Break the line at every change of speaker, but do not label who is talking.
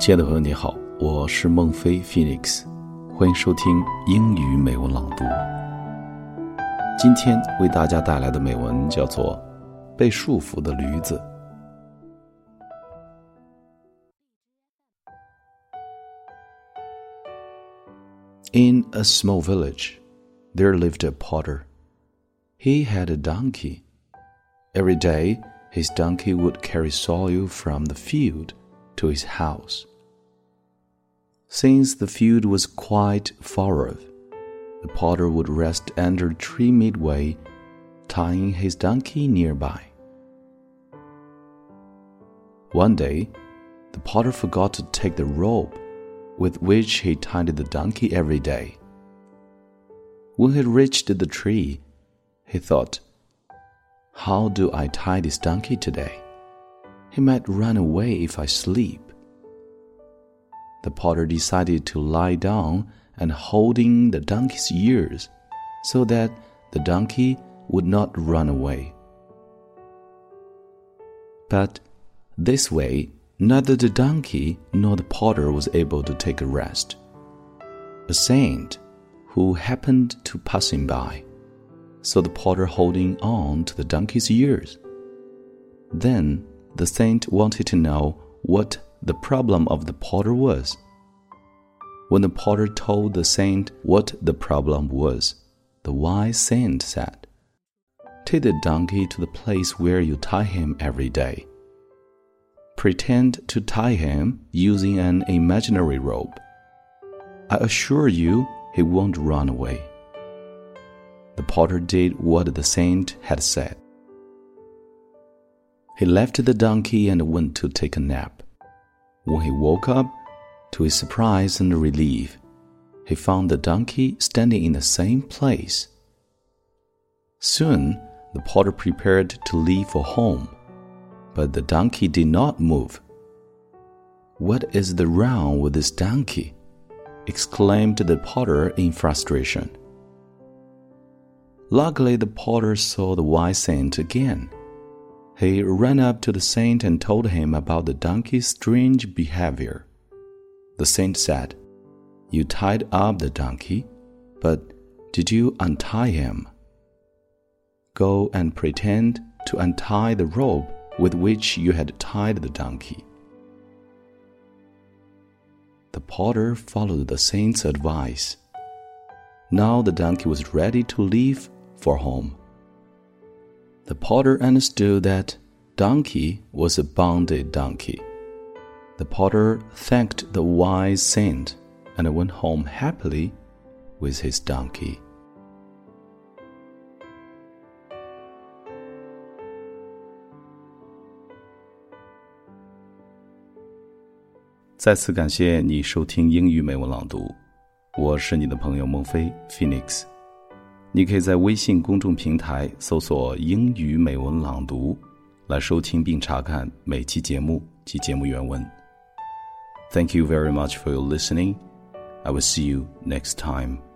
亲爱的朋友，你好，我是孟非 Phoenix，欢迎收听英语美文朗读。今天为大家带来的美文叫做《被束缚的驴子》。In a small village, there lived a potter. He had a donkey. Every day, his donkey would carry soil from the field to his house. Since the field was quite far off, the potter would rest under a tree midway, tying his donkey nearby. One day, the potter forgot to take the rope with which he tied the donkey every day. When he reached the tree, he thought, How do I tie this donkey today? He might run away if I sleep the potter decided to lie down and holding the donkey's ears so that the donkey would not run away. But this way, neither the donkey nor the potter was able to take a rest. A saint who happened to passing by saw the potter holding on to the donkey's ears. Then the saint wanted to know what the problem of the potter was. When the potter told the saint what the problem was, the wise saint said, Take the donkey to the place where you tie him every day. Pretend to tie him using an imaginary rope. I assure you he won't run away. The potter did what the saint had said. He left the donkey and went to take a nap. When he woke up, to his surprise and relief, he found the donkey standing in the same place. Soon, the potter prepared to leave for home, but the donkey did not move. What is the wrong with this donkey? exclaimed the potter in frustration. Luckily, the potter saw the wise saint again. He ran up to the saint and told him about the donkey's strange behavior. The saint said, You tied up the donkey, but did you untie him? Go and pretend to untie the rope with which you had tied the donkey. The potter followed the saint's advice. Now the donkey was ready to leave for home the potter understood that donkey was a bonded donkey. The potter thanked the wise saint and went home happily with his donkey. Phoenix 你可以在微信公众平台搜索“英语美文朗读”来收听并查看每期节目及节目原文。Thank you very much for your listening. I will see you next time.